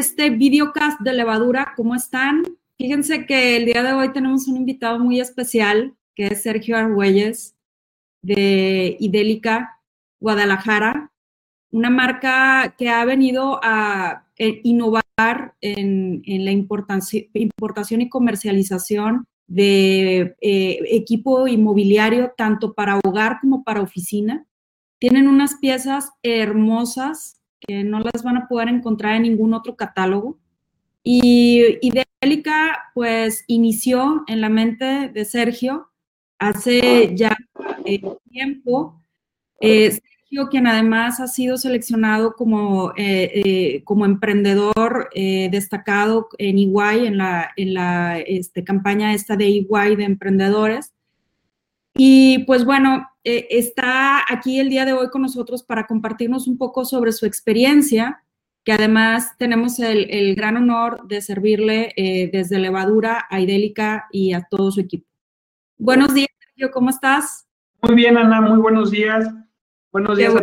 este videocast de levadura. ¿Cómo están? Fíjense que el día de hoy tenemos un invitado muy especial, que es Sergio Argüelles, de Idélica, Guadalajara, una marca que ha venido a eh, innovar en, la importación y comercialización de eh, equipo inmobiliario, tanto para hogar como para oficina. Tienen unas piezas hermosas que no las van a poder encontrar en ningún otro catálogo. Y Idélica, pues, inició en la mente de Sergio hace ya eh, tiempo. Eh, Sergio, quien además ha sido seleccionado como, eh, como emprendedor destacado en EY, en la, en la este, campaña esta de EY de emprendedores. Y pues bueno, eh, está aquí el día de hoy con nosotros para compartirnos un poco sobre su experiencia, que además tenemos el, gran honor de servirle eh, desde Levadura a Idélica y a todo su equipo. Buenos días, Sergio, ¿cómo estás? Muy bien, Ana, muy buenos días. Buenos días a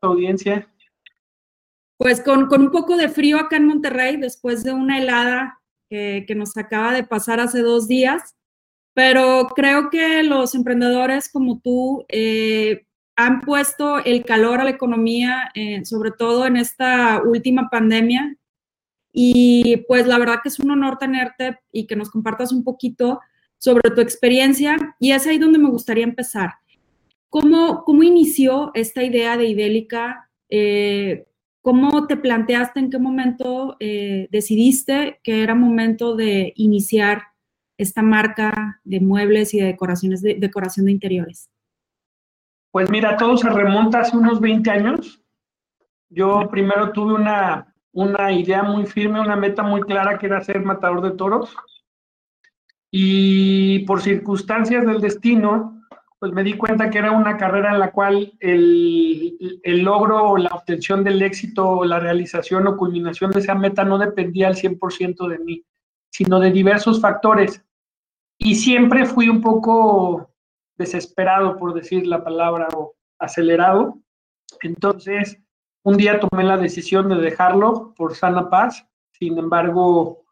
tu audiencia. Pues con, un poco de frío acá en Monterrey, después de una helada que, que nos acaba de pasar hace dos días. Pero creo que los emprendedores como tú eh, han puesto el calor a la economía, eh, sobre todo en esta última pandemia. Y pues la verdad que es un honor tenerte y que nos compartas un poquito sobre tu experiencia. Y es ahí donde me gustaría empezar. ¿Cómo, cómo inició esta idea de Idélica? Eh, ¿Cómo te planteaste, en qué momento decidiste que era momento de iniciar esta marca de muebles y de decoraciones de decoración de interiores? Pues mira, todo se remonta hace unos 20 años. Yo primero tuve una, una idea muy firme, una meta muy clara que era ser matador de toros. Y por circunstancias del destino, pues me di cuenta que era una carrera en la cual el, el logro o la obtención del éxito o la realización o culminación de esa meta no dependía al 100% de mí, sino de diversos factores y siempre fui un poco desesperado, por decir la palabra, o acelerado. Entonces, un día tomé la decisión de dejarlo por sana paz. Sin embargo,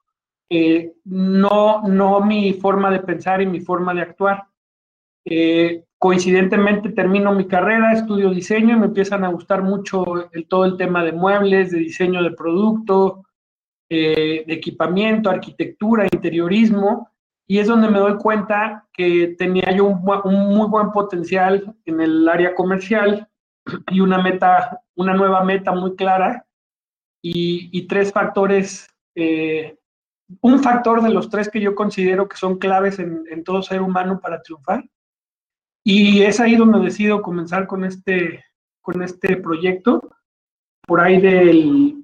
eh, no, no mi forma de pensar y mi forma de actuar. Eh, coincidentemente termino mi carrera, estudio diseño y me empiezan a gustar mucho todo el tema de muebles, de diseño de producto, eh, de equipamiento, arquitectura, interiorismo y es donde me doy cuenta que tenía yo un, muy buen potencial en el área comercial y una meta, una nueva meta muy clara y, tres factores, eh, un factor de los tres que yo considero que son claves en, en, todo ser humano para triunfar. Y es ahí donde decido comenzar con este, con este proyecto, por ahí del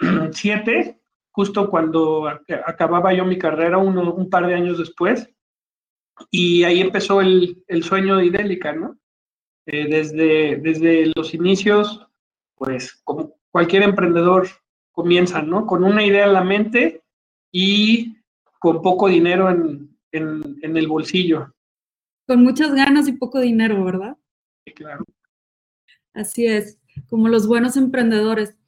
2007 justo cuando acababa yo mi carrera, un par de años después, y ahí empezó el, sueño de Idélica, ¿no? Eh, desde, desde los inicios, pues como cualquier emprendedor comienza, ¿no? Con una idea en la mente y con poco dinero en, en el bolsillo. Con muchas ganas y poco dinero, ¿verdad? Sí, claro. Así es, como los buenos emprendedores.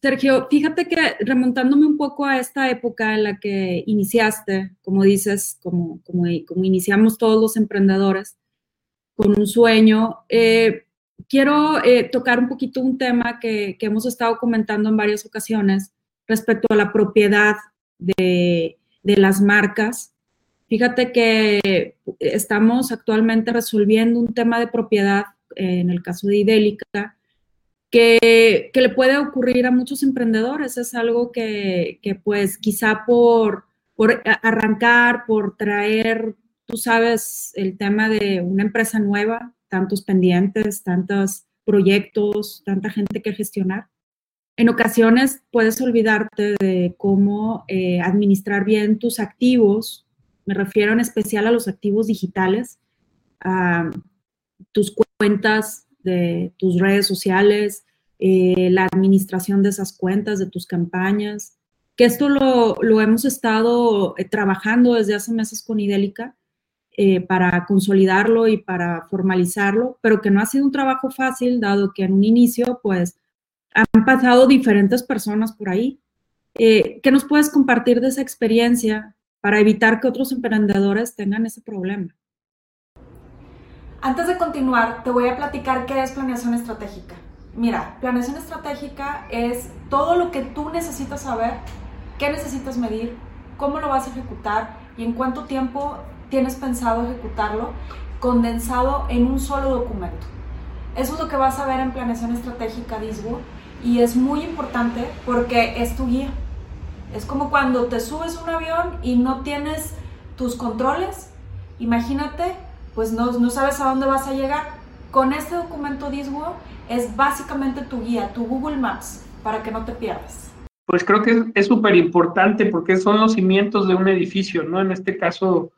Sergio, fíjate que remontándome un poco a esta época en la que iniciaste, como dices, como, como, como iniciamos todos los emprendedores, con un sueño, eh, quiero eh, tocar un poquito un tema que, que, hemos estado comentando en varias ocasiones respecto a la propiedad de, de las marcas. Fíjate que estamos actualmente resolviendo un tema de propiedad, eh, en el caso de Idélica, que, le puede ocurrir a muchos emprendedores. Es algo que, pues quizá por, por arrancar, por traer, tú sabes, el tema de una empresa nueva, tantos pendientes, tantos proyectos, tanta gente que gestionar. En ocasiones puedes olvidarte de cómo eh, administrar bien tus activos, me refiero en especial a los activos digitales, a tus cuentas de tus redes sociales, eh, la administración de esas cuentas, de tus campañas, que esto lo, lo hemos estado eh, trabajando desde hace meses con Idélica eh, para consolidarlo y para formalizarlo, pero que no ha sido un trabajo fácil, dado que en un inicio, pues, han pasado diferentes personas por ahí. Eh, ¿Qué nos puedes compartir de esa experiencia para evitar que otros emprendedores tengan ese problema? Antes de continuar, te voy a platicar qué es planeación estratégica. Mira, planeación estratégica es todo lo que tú necesitas saber, qué necesitas medir, cómo lo vas a ejecutar y en cuánto tiempo tienes pensado ejecutarlo, condensado en un solo documento. Eso es lo que vas a ver en planeación estratégica DISBO y es muy importante porque es tu guía. Es como cuando te subes a un avión y no tienes tus controles. Imagínate, pues no, no sabes a dónde vas a llegar. Con este documento DISWO es básicamente tu guía, tu Google Maps, para que no te pierdas. Pues creo que es súper importante porque son los cimientos de un edificio, ¿no? En este caso,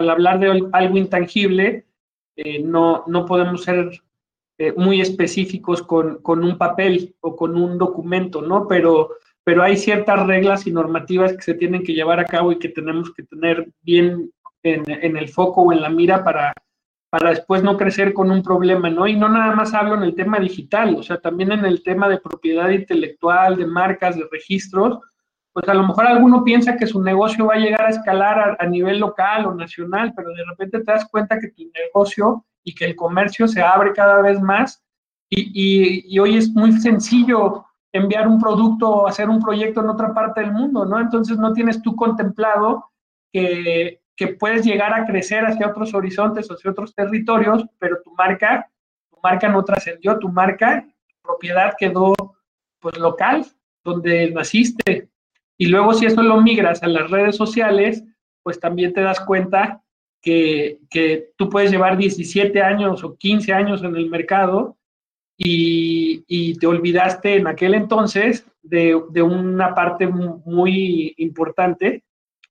al hablar de algo intangible, eh, no, no podemos ser eh, muy específicos con, con, un papel o con un documento, ¿no? Pero, pero hay ciertas reglas y normativas que se tienen que llevar a cabo y que tenemos que tener bien en, en el foco o en la mira para, para después no crecer con un problema, ¿no? Y no nada más hablo en el tema digital, o sea, también en el tema de propiedad intelectual, de marcas, de registros, pues a lo mejor alguno piensa que su negocio va a llegar a escalar a, nivel local o nacional, pero de repente te das cuenta que tu negocio y que el comercio se abre cada vez más y, hoy es muy sencillo enviar un producto o hacer un proyecto en otra parte del mundo, ¿no? Entonces no tienes tú contemplado que, que puedes llegar a crecer hacia otros horizontes, hacia otros territorios, pero tu marca, tu marca no trascendió, tu marca, propiedad quedó pues local, donde naciste, y luego si eso lo migras a las redes sociales, pues también te das cuenta que, que tú puedes llevar 17 años o 15 años en el mercado y, y te olvidaste en aquel entonces de, de, una parte muy importante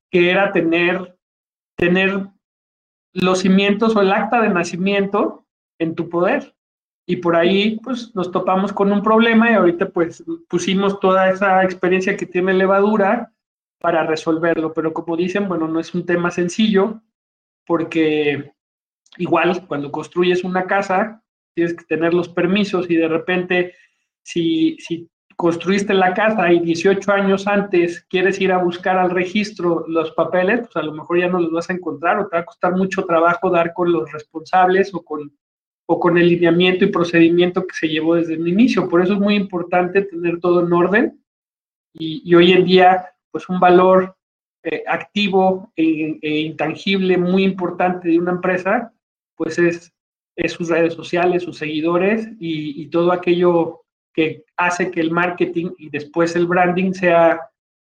que era tener, tener los cimientos o el acta de nacimiento en tu poder. Y por ahí pues nos topamos con un problema y ahorita pues pusimos toda esa experiencia que tiene levadura para resolverlo, pero como dicen, bueno, no es un tema sencillo porque igual cuando construyes una casa tienes que tener los permisos y de repente si, si construiste la casa y 18 años antes quieres ir a buscar al registro los papeles, pues a lo mejor ya no los vas a encontrar o te va a costar mucho trabajo dar con los responsables o con o con el lineamiento y procedimiento que se llevó desde el inicio. Por eso es muy importante tener todo en orden y, hoy en día, pues un valor eh, activo e, e, intangible muy importante de una empresa, pues es, es sus redes sociales, sus seguidores y, y, todo aquello que hace que el marketing y después el branding sea,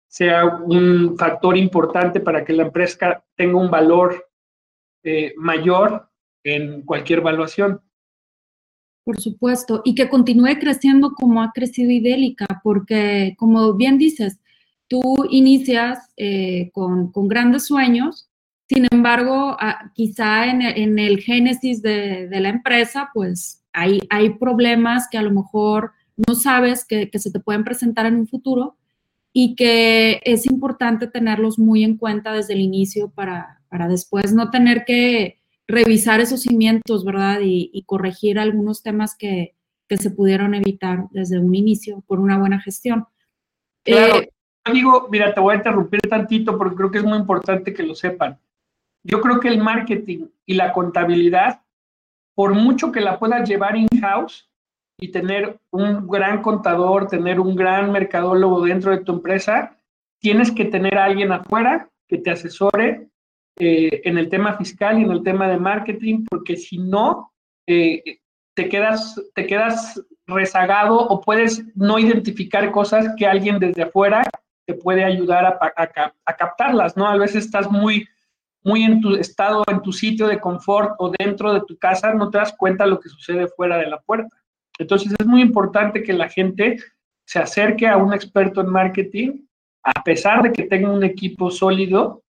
sea un factor importante para que la empresa tenga un valor eh, mayor en cualquier evaluación. Por supuesto, y que continúe creciendo como ha crecido Idélica, porque como bien dices, tú inicias eh, con, grandes sueños, sin embargo, ah, quizá en, el génesis de, la empresa, pues hay, hay problemas que a lo mejor no sabes que, que se te pueden presentar en un futuro y que es importante tenerlos muy en cuenta desde el inicio para, para después no tener que revisar esos cimientos, ¿verdad? Y, corregir algunos temas que, se pudieron evitar desde un inicio por una buena gestión. Claro, eh, digo, mira, te voy a interrumpir tantito porque creo que es muy importante que lo sepan. Yo creo que el marketing y la contabilidad, por mucho que la puedas llevar in-house y tener un gran contador, tener un gran mercadólogo dentro de tu empresa, tienes que tener a alguien afuera que te asesore, eh, en el tema fiscal y en el tema de marketing, porque si no, eh, te, quedas, te quedas rezagado o puedes no identificar cosas que alguien desde afuera te puede ayudar a, captarlas, ¿no? A veces estás muy, muy en tu estado, en tu sitio de confort o dentro de tu casa, no te das cuenta de lo que sucede fuera de la puerta. Entonces es muy importante que la gente se acerque a un experto en marketing, a pesar de que tenga un equipo sólido,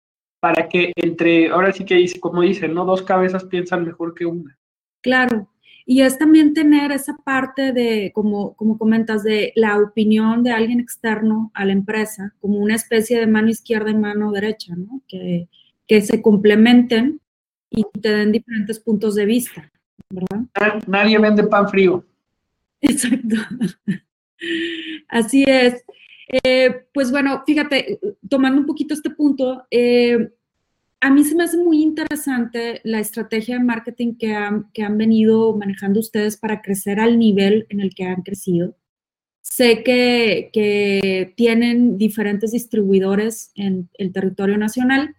para que entre, ahora sí que dice, como dicen, ¿no? Dos cabezas piensan mejor que una. Claro, y es también tener esa parte de, como, como comentas, de la opinión de alguien externo a la empresa, como una especie de mano izquierda y mano derecha, ¿no? Que, que se complementen y te den diferentes puntos de vista, ¿verdad? Nadie vende pan frío. Exacto. Así es. Eh, pues bueno, fíjate, tomando un poquito este punto, eh, a mí se me hace muy interesante la estrategia de marketing que han, que han venido manejando ustedes para crecer al nivel en el que han crecido. Sé que, que tienen diferentes distribuidores en el territorio nacional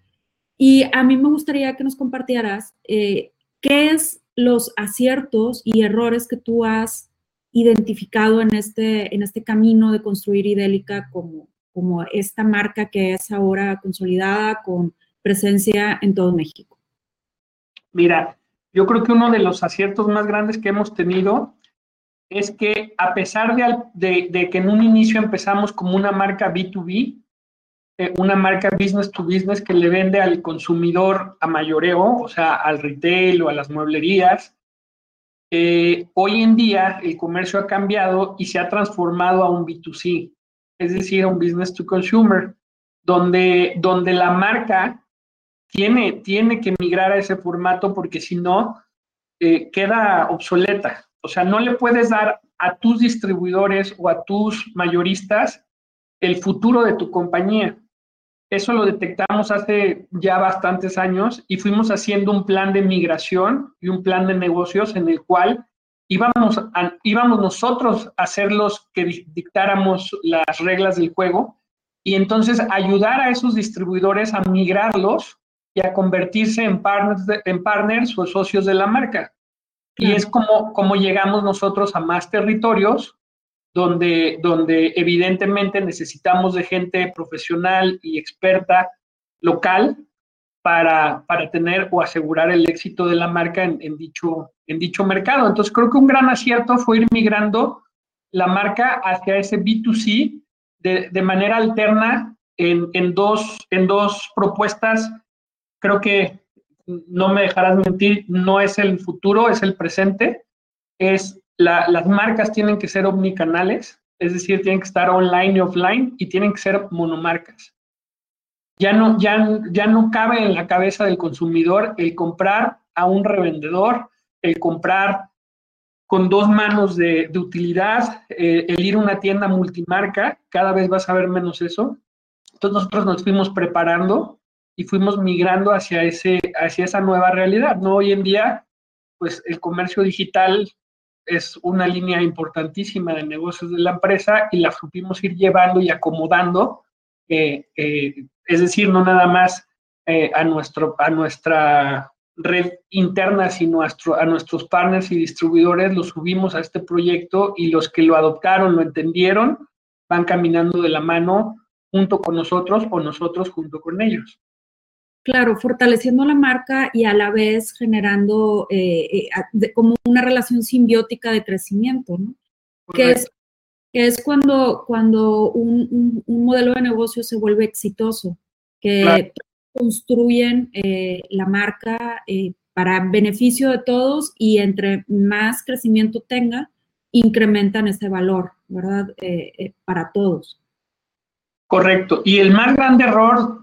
y a mí me gustaría que nos compartieras eh, qué es los aciertos y errores que tú has identificado en este, en este camino de construir Idélica como, como esta marca que es ahora consolidada con presencia en todo México? Mira, yo creo que uno de los aciertos más grandes que hemos tenido es que a pesar de, de, que en un inicio empezamos como una marca B2B, eh, una marca business to business que le vende al consumidor a mayoreo, o sea, al retail o a las mueblerías, eh, hoy en día el comercio ha cambiado y se ha transformado a un B2C, es decir, a un business to consumer, donde, donde la marca tiene, tiene que migrar a ese formato porque si no, eh, queda obsoleta. O sea, no le puedes dar a tus distribuidores o a tus mayoristas el futuro de tu compañía. Eso lo detectamos hace ya bastantes años y fuimos haciendo un plan de migración y un plan de negocios en el cual íbamos, íbamos nosotros a ser los que dictáramos las reglas del juego y entonces ayudar a esos distribuidores a migrarlos y a convertirse en partners, en partners o socios de la marca. Y es como, como llegamos nosotros a más territorios donde, donde evidentemente necesitamos de gente profesional y experta local para, para tener o asegurar el éxito de la marca en, dicho, en dicho mercado. Entonces creo que un gran acierto fue ir migrando la marca hacia ese B2C de, de manera alterna en, en, dos, en dos propuestas. Creo que no me dejarás mentir, no es el futuro, es el presente. Es las marcas tienen que ser omnicanales, es decir, tienen que estar online y offline y tienen que ser monomarcas. Ya no, ya, ya no cabe en la cabeza del consumidor el comprar a un revendedor, el comprar con dos manos de, utilidad, eh, el ir a una tienda multimarca, cada vez vas a ver menos eso. Entonces nosotros nos fuimos preparando y fuimos migrando hacia, ese, hacia esa nueva realidad. ¿no? Hoy en día, pues el comercio digital es una línea importantísima de negocios de la empresa y la supimos ir llevando y acomodando, eh, eh, es decir, no nada más eh, a, nuestro, a nuestra red interna, sino a, nuestros partners y distribuidores, los subimos a este proyecto y los que lo adoptaron, lo entendieron, van caminando de la mano junto con nosotros o nosotros junto con ellos. Claro, fortaleciendo la marca y a la vez generando eh, eh, como una relación simbiótica de crecimiento, ¿no? Que es, es cuando, cuando un, modelo de negocio se vuelve exitoso, que construyen eh, la marca para beneficio de todos y entre más crecimiento tenga, incrementan ese valor, ¿verdad? para todos. Correcto. Y el más grande error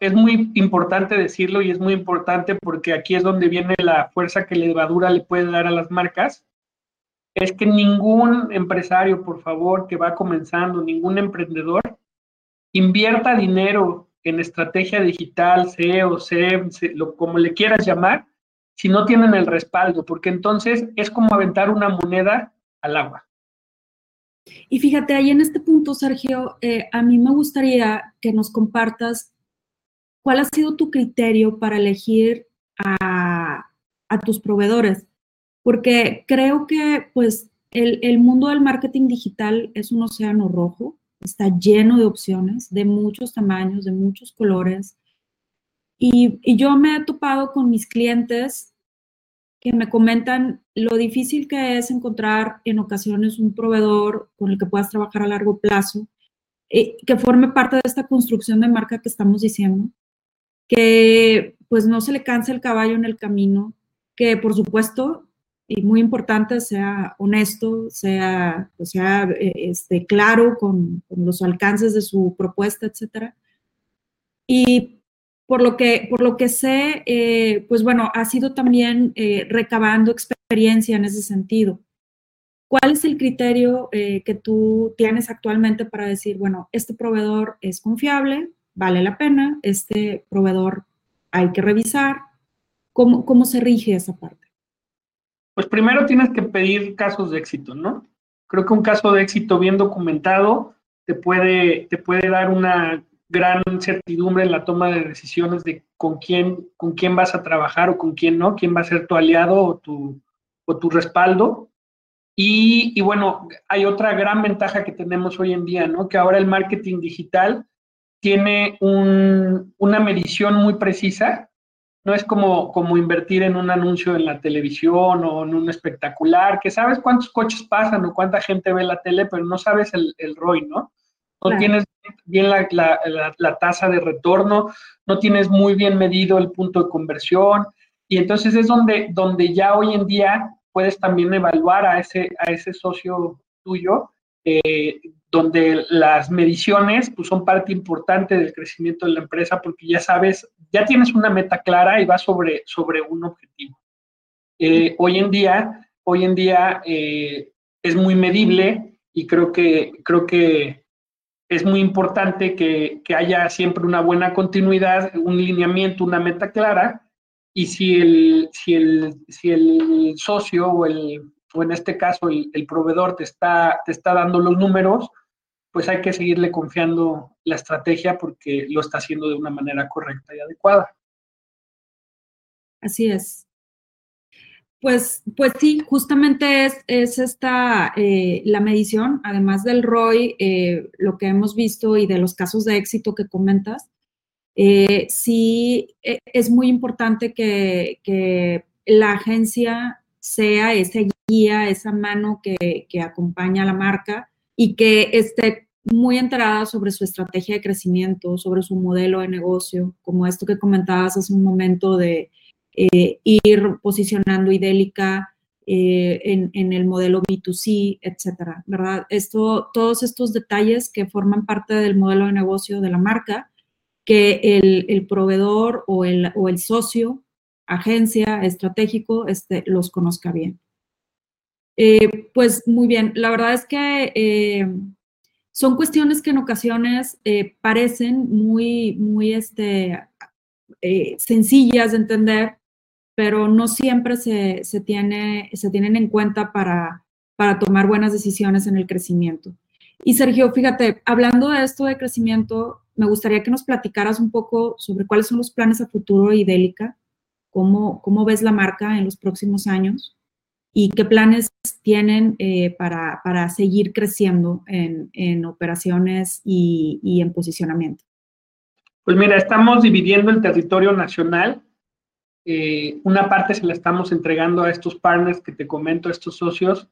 es muy importante decirlo y es muy importante porque aquí es donde viene la fuerza que la levadura le puede dar a las marcas. Es que ningún empresario, por favor, que va comenzando, ningún emprendedor, invierta dinero en estrategia digital, SEO, SEM, lo, como le quieras llamar, si no tienen el respaldo, porque entonces es como aventar una moneda al agua. Y fíjate, ahí en este punto, Sergio, eh, a mí me gustaría que nos compartas ¿cuál ha sido tu criterio para elegir a, tus proveedores? Porque creo que pues el, mundo del marketing digital es un océano rojo, está lleno de opciones de muchos tamaños, de muchos colores. Y, yo me he topado con mis clientes que me comentan lo difícil que es encontrar en ocasiones un proveedor con el que puedas trabajar a largo plazo, eh, que forme parte de esta construcción de marca que estamos diciendo que pues no se le canse el caballo en el camino, que por supuesto, y muy importante, sea honesto, sea, o sea eh, este, claro con, los alcances de su propuesta, etcétera. Y por lo que, por lo que sé, eh, pues bueno, ha sido también eh, recabando experiencia en ese sentido. ¿Cuál es el criterio que tú tienes actualmente para decir, bueno, este proveedor es confiable, vale la pena, este proveedor hay que revisar? ¿Cómo, cómo se rige esa parte? Pues primero tienes que pedir casos de éxito, ¿no? Creo que un caso de éxito bien documentado te puede, te puede dar una gran certidumbre en la toma de decisiones de con quién, con quién vas a trabajar o con quién no, quién va a ser tu aliado o tu, o tu respaldo. Y, bueno, hay otra gran ventaja que tenemos hoy en día, ¿no? Que ahora el marketing digital tiene una medición muy precisa. No es como, como invertir en un anuncio en la televisión o en un espectacular, que sabes cuántos coches pasan o cuánta gente ve la tele, pero no sabes el, el ROI, ¿no? No tienes bien la, la, tasa de retorno, no tienes muy bien medido el punto de conversión. Y entonces es donde, donde ya hoy en día puedes también evaluar a ese, a ese socio tuyo, eh, donde las mediciones pues, son parte importante del crecimiento de la empresa porque ya sabes, ya tienes una meta clara y vas sobre, sobre un objetivo. Eh, hoy en día, hoy en día eh, es muy medible y creo que, creo que es muy importante que, que, haya siempre una buena continuidad, un lineamiento, una meta clara y si el, si el, si el socio o, el, o en este caso el, el, proveedor te está, te está dando los números, pues hay que seguirle confiando la estrategia porque lo está haciendo de una manera correcta y adecuada. Así es. Pues, pues sí, justamente es, es esta, eh, la medición, además del ROI, eh, lo que hemos visto y de los casos de éxito que comentas, eh, sí e, es muy importante que, la agencia sea esa guía, esa mano que, que, acompaña a la marca y que esté muy enterada sobre su estrategia de crecimiento, sobre su modelo de negocio, como esto que comentabas hace un momento de eh, ir posicionando Idélica eh, en, en, el modelo B2C, etcétera, ¿verdad? Esto, todos estos detalles que forman parte del modelo de negocio de la marca que el, proveedor o el, o el, socio, agencia, estratégico, este, los conozca bien. Eh, pues muy bien, la verdad es que eh, son cuestiones que en ocasiones eh, parecen muy, muy este, sencillas de entender, pero no siempre se, se, tiene, se tienen en cuenta para, para tomar buenas decisiones en el crecimiento. Y Sergio, fíjate, hablando de esto de crecimiento, me gustaría que nos platicaras un poco sobre cuáles son los planes a futuro de Idélica, cómo, cómo ves la marca en los próximos años y qué planes tienen eh, para, para, seguir creciendo en, en operaciones y, y, en posicionamiento. Pues mira, estamos dividiendo el territorio nacional. Eh, una parte se la estamos entregando a estos partners que te comento, a estos socios,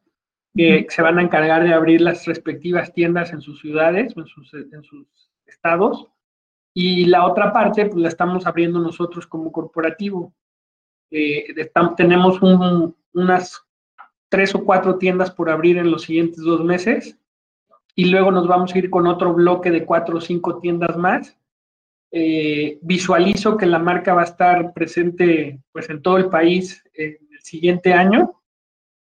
que se van a encargar de abrir las respectivas tiendas en sus ciudades, en sus, en sus estados, y la otra parte pues la estamos abriendo nosotros como corporativo. Eh, tenemos unas tres o cuatro tiendas por abrir en los siguientes dos meses. Y luego nos vamos a ir con otro bloque de cuatro o cinco tiendas más. Eh, visualizo que la marca va a estar presente pues en todo el país en el siguiente año.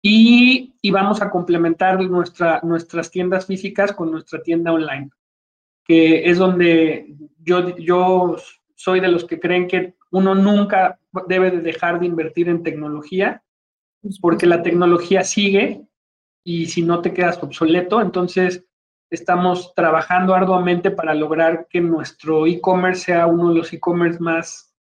Y, y vamos a complementar nuestra, nuestras tiendas físicas con nuestra tienda online que es donde yo, yo soy de los que creen que uno nunca debe de dejar de invertir en tecnología, porque la tecnología sigue y si no te quedas obsoleto, entonces estamos trabajando arduamente para lograr que nuestro e-commerce sea uno de los e-commerce más,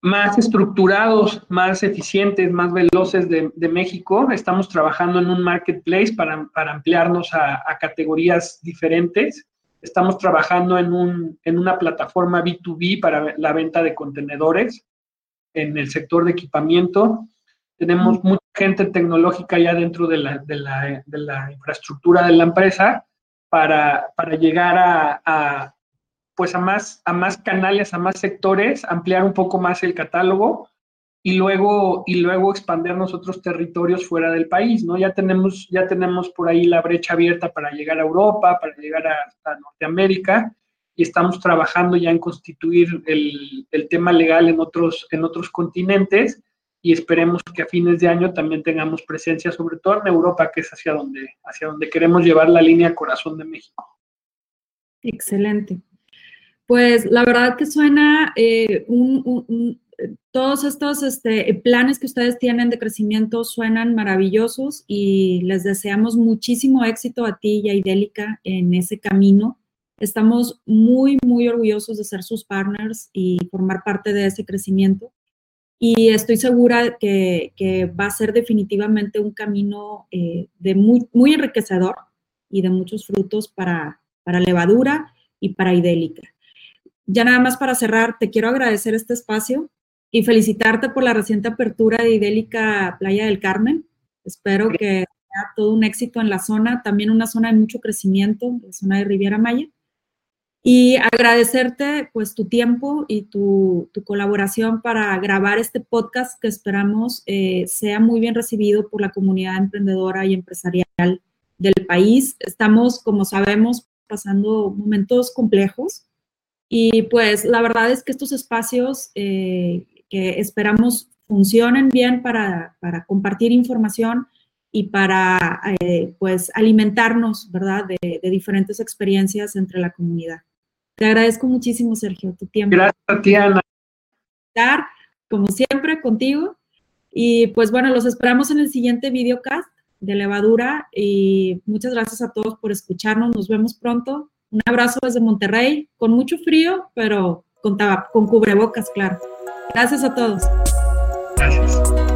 más estructurados, más eficientes, más veloces de, México. Estamos trabajando en un marketplace para, para ampliarnos a, a categorías diferentes Estamos trabajando en, un, en una plataforma B2B para la venta de contenedores en el sector de equipamiento. Tenemos mucha gente tecnológica ya dentro de la, de la, de la infraestructura de la empresa para, para llegar a, a, pues a, más, a más canales, a más sectores, ampliar un poco más el catálogo y luego, y luego expandernos otros territorios fuera del país, ¿no? Ya tenemos, ya tenemos por ahí la brecha abierta para llegar a Europa, para llegar a, Norteamérica, y estamos trabajando ya en constituir el, el, tema legal en otros, en otros continentes, y esperemos que a fines de año también tengamos presencia, sobre todo en Europa, que es hacia donde, hacia donde queremos llevar la línea Corazón de México. Excelente. Pues la verdad que suena eh, un, todos estos este, planes que ustedes tienen de crecimiento suenan maravillosos y les deseamos muchísimo éxito a ti y a Idélica en ese camino. Estamos muy, muy orgullosos de ser sus partners y formar parte de ese crecimiento y estoy segura que, va a ser definitivamente un camino eh, de muy, muy enriquecedor y de muchos frutos para, para levadura y para idélica. Ya nada más para cerrar, te quiero agradecer este espacio y felicitarte por la reciente apertura de Idélica Playa del Carmen. Espero que sea todo un éxito en la zona, también una zona de mucho crecimiento, la zona de Riviera Maya. Y agradecerte pues tu tiempo y tu, colaboración para grabar este podcast que esperamos eh, sea muy bien recibido por la comunidad emprendedora y empresarial del país. Estamos, como sabemos, pasando momentos complejos y pues la verdad es que estos espacios eh, que esperamos funcionen bien para, compartir información y para eh, pues alimentarnos, ¿verdad?, de diferentes experiencias entre la comunidad. Te agradezco muchísimo, Sergio, tu tiempo. Gracias a ti, Ana. Estar, como siempre, contigo. Y pues bueno, los esperamos en el siguiente videocast de levadura y muchas gracias a todos por escucharnos. Nos vemos pronto. Un abrazo desde Monterrey, con mucho frío, pero con, con cubrebocas, claro. Gracias a todos. Gracias.